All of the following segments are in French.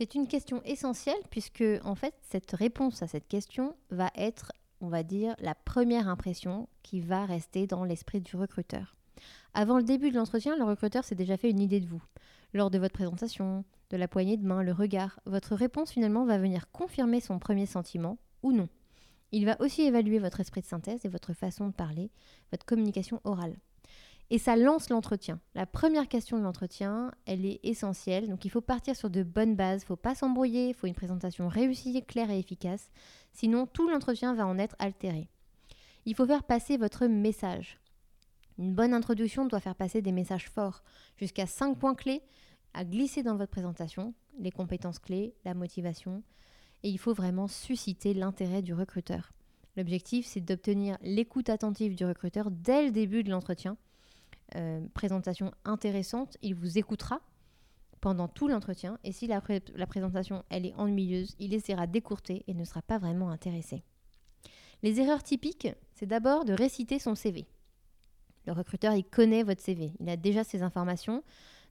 C'est une question essentielle puisque en fait cette réponse à cette question va être, on va dire, la première impression qui va rester dans l'esprit du recruteur. Avant le début de l'entretien, le recruteur s'est déjà fait une idée de vous. Lors de votre présentation, de la poignée de main, le regard, votre réponse finalement va venir confirmer son premier sentiment ou non. Il va aussi évaluer votre esprit de synthèse et votre façon de parler, votre communication orale. Et ça lance l'entretien. La première question de l'entretien, elle est essentielle. Donc il faut partir sur de bonnes bases, il ne faut pas s'embrouiller, il faut une présentation réussie, claire et efficace. Sinon, tout l'entretien va en être altéré. Il faut faire passer votre message. Une bonne introduction doit faire passer des messages forts, jusqu'à 5 points clés à glisser dans votre présentation, les compétences clés, la motivation. Et il faut vraiment susciter l'intérêt du recruteur. L'objectif, c'est d'obtenir l'écoute attentive du recruteur dès le début de l'entretien euh, présentation intéressante, il vous écoutera pendant tout l'entretien et si la, présentation elle est ennuyeuse, il essaiera d'écourter et ne sera pas vraiment intéressé. Les erreurs typiques, c'est d'abord de réciter son CV. Le recruteur, il connaît votre CV, il a déjà ces informations,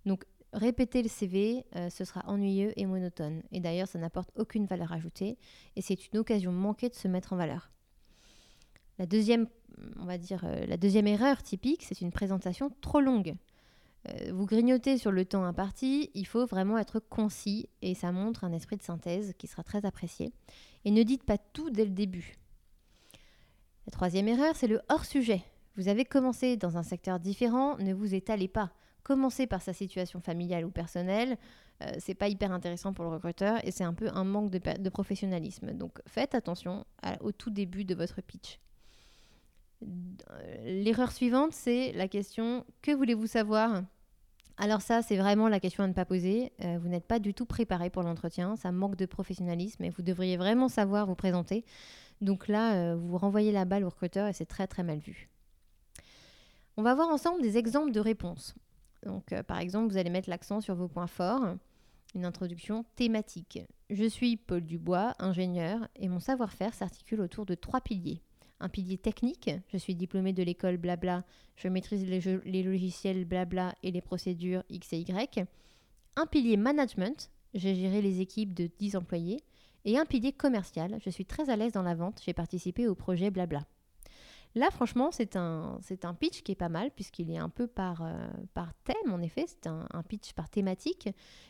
donc répéter le CV, euh, ce sera ennuyeux et monotone. Et d'ailleurs, ça n'apporte aucune valeur ajoutée et c'est une occasion manquée de se mettre en valeur. La deuxième, on va dire, euh, la deuxième erreur typique, c'est une présentation trop longue. Euh, vous grignotez sur le temps imparti, il faut vraiment être concis et ça montre un esprit de synthèse qui sera très apprécié. Et ne dites pas tout dès le début. La troisième erreur, c'est le hors-sujet. Vous avez commencé dans un secteur différent, ne vous étalez pas. Commencez par sa situation familiale ou personnelle, euh, c'est pas hyper intéressant pour le recruteur et c'est un peu un manque de, professionnalisme. Donc faites attention au tout début de votre pitch. L'erreur suivante, c'est la question que voulez-vous savoir? Alors ça, c'est vraiment la question à ne pas poser. Euh, vous n'êtes pas du tout préparé pour l'entretien, ça manque de professionnalisme et vous devriez vraiment savoir vous présenter. Donc là, euh, vous renvoyez la balle au recruteur et c'est très très mal vu. On va voir ensemble des exemples de réponses. Donc euh, par exemple, vous allez mettre l'accent sur vos points forts. Une introduction thématique. Je suis Paul Dubois, ingénieur, et mon savoir-faire s'articule autour de trois piliers un pilier technique. Je suis diplômée de l'école blabla, je maîtrise les, logiciels blabla et les procédures X et Y. Un pilier management, j'ai géré les équipes de 10 employés. Et un pilier commercial, je suis très à l'aise dans la vente, j'ai participé au projet blabla. Là, franchement, c'est un, un pitch qui est pas mal, puisqu'il est un peu par, euh, par thème, en effet, c'est un, pitch par thématique,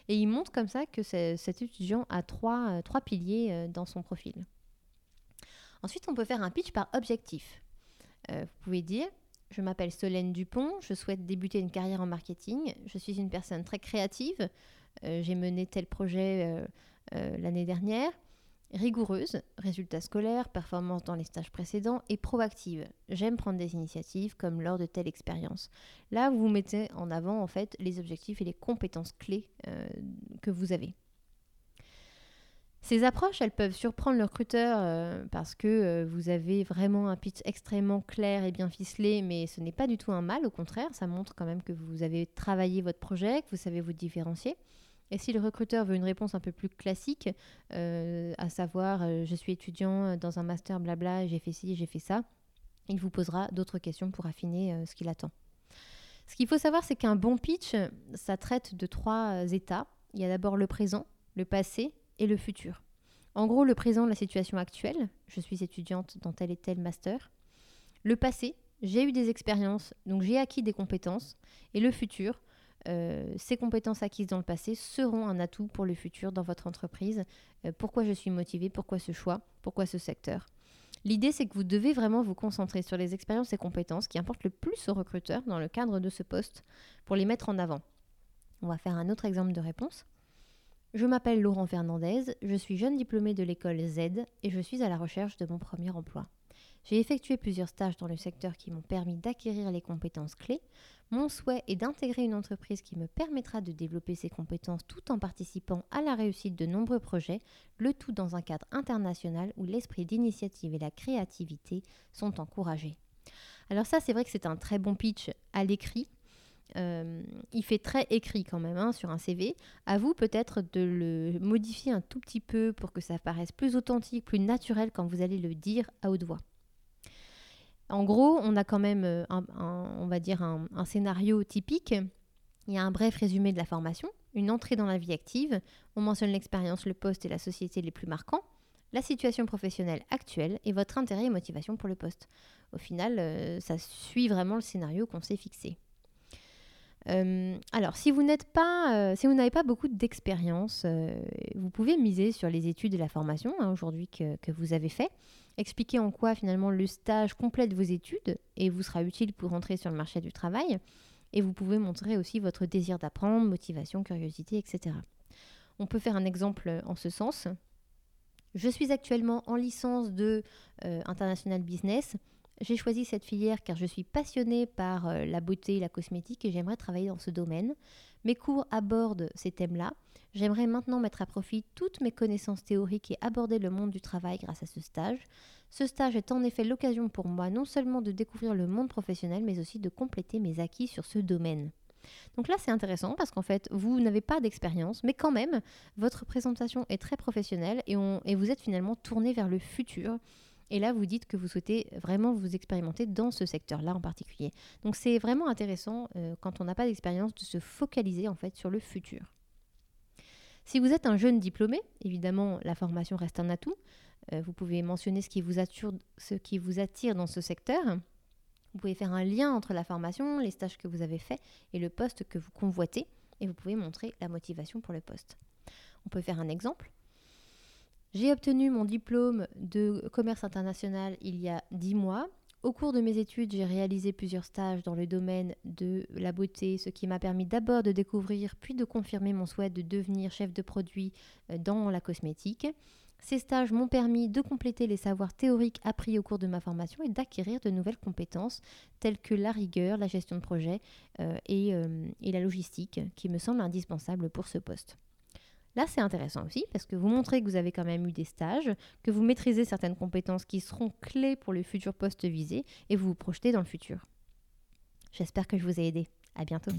et il montre comme ça que cet étudiant a trois, euh, trois piliers euh, dans son profil. Ensuite, on peut faire un pitch par objectif. Euh, vous pouvez dire Je m'appelle Solène Dupont, je souhaite débuter une carrière en marketing, je suis une personne très créative, euh, j'ai mené tel projet euh, l'année dernière, rigoureuse, résultats scolaires, performance dans les stages précédents et proactive. J'aime prendre des initiatives comme lors de telle expérience. Là, vous mettez en avant en fait les objectifs et les compétences clés que vous avez. Ces approches, elles peuvent surprendre le recruteur euh, parce que euh, vous avez vraiment un pitch extrêmement clair et bien ficelé, mais ce n'est pas du tout un mal, au contraire, ça montre quand même que vous avez travaillé votre projet, que vous savez vous différencier. Et si le recruteur veut une réponse un peu plus classique, euh, à savoir je suis étudiant dans un master blabla, j'ai fait ci, j'ai fait ça, il vous posera d'autres questions pour affiner ce qu'il attend. Ce qu'il faut savoir, c'est qu'un bon pitch, ça traite de trois états. Il y a d'abord le présent, le passé et le futur. En gros, le présent, la situation actuelle, je suis étudiante dans tel et tel master. Le passé, j'ai eu des expériences, donc j'ai acquis des compétences. Et le futur, euh, ces compétences acquises dans le passé seront un atout pour le futur dans votre entreprise. Euh, pourquoi je suis motivée, pourquoi ce choix, pourquoi ce secteur? L'idée, c'est que vous devez vraiment vous concentrer sur les expériences et compétences qui importent le plus aux recruteurs dans le cadre de ce poste pour les mettre en avant. On va faire un autre exemple de réponse. Je m'appelle Laurent Fernandez, je suis jeune diplômé de l'école Z et je suis à la recherche de mon premier emploi. J'ai effectué plusieurs stages dans le secteur qui m'ont permis d'acquérir les compétences clés. Mon souhait est d'intégrer une entreprise qui me permettra de développer ces compétences tout en participant à la réussite de nombreux projets, le tout dans un cadre international où l'esprit d'initiative et la créativité sont encouragés. Alors ça, c'est vrai que c'est un très bon pitch à l'écrit. Euh, il fait très écrit quand même hein, sur un CV. À vous peut-être de le modifier un tout petit peu pour que ça paraisse plus authentique, plus naturel quand vous allez le dire à haute voix. En gros, on a quand même, euh, un, scénario typique. Il y a un bref résumé de la formation, une entrée dans la vie active, on mentionne l'expérience, le poste et la société les plus marquants, la situation professionnelle actuelle et votre intérêt et motivation pour le poste. Au final, euh, ça suit vraiment le scénario qu'on s'est fixé. Euh, alors, euh, si vous n'avez pas beaucoup d'expérience, vous pouvez miser sur les études et la formation hein, aujourd'hui que, que, vous avez fait. Expliquer en quoi finalement le stage complète vos études et vous sera utile pour entrer sur le marché du travail. Et vous pouvez montrer aussi votre désir d'apprendre, motivation, curiosité, etc. On peut faire un exemple en ce sens. Je suis actuellement en licence de International Business. J'ai choisi cette filière car je suis passionnée par euh, la beauté et la cosmétique et j'aimerais travailler dans ce domaine. Mes cours abordent ces thèmes-là. J'aimerais maintenant mettre à profit toutes mes connaissances théoriques et aborder le monde du travail grâce à ce stage. Ce stage est en effet l'occasion pour moi non seulement de découvrir le monde professionnel, mais aussi de compléter mes acquis sur ce domaine. Donc là, c'est intéressant parce qu'en fait, vous n'avez pas d'expérience, mais quand même, votre présentation est très professionnelle et, et vous êtes finalement tourné vers le futur. Et là, vous dites que vous souhaitez vraiment vous expérimenter dans ce secteur-là en particulier. Donc c'est vraiment intéressant euh, quand on n'a pas d'expérience de se focaliser en fait sur le futur. Si vous êtes un jeune diplômé, évidemment, la formation reste un atout. Euh, vous pouvez mentionner ce qui, vous attire, ce qui vous attire dans ce secteur. Vous pouvez faire un lien entre la formation, les stages que vous avez faits et le poste que vous convoitez. Et vous pouvez montrer la motivation pour le poste. On peut faire un exemple. J'ai obtenu mon diplôme de commerce international il y a 10 mois. Au cours de mes études, j'ai réalisé plusieurs stages dans le domaine de la beauté, ce qui m'a permis d'abord de découvrir puis de confirmer mon souhait de devenir chef de produit euh, dans la cosmétique. Ces stages m'ont permis de compléter les savoirs théoriques appris au cours de ma formation et d'acquérir de nouvelles compétences telles que la rigueur, la gestion de projet euh, euh, et la logistique qui me semblent indispensables pour ce poste. Là, c'est intéressant aussi parce que vous montrez que vous avez quand même eu des stages, que vous maîtrisez certaines compétences qui seront clés pour le futur poste visé et vous vous projetez dans le futur. J'espère que je vous ai aidé. À bientôt.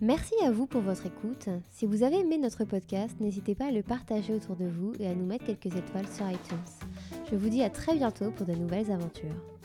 Merci à vous pour votre écoute. Si vous avez aimé notre podcast, n'hésitez pas à le partager autour de vous et à nous mettre quelques étoiles sur iTunes. Je vous dis à très bientôt pour de nouvelles aventures.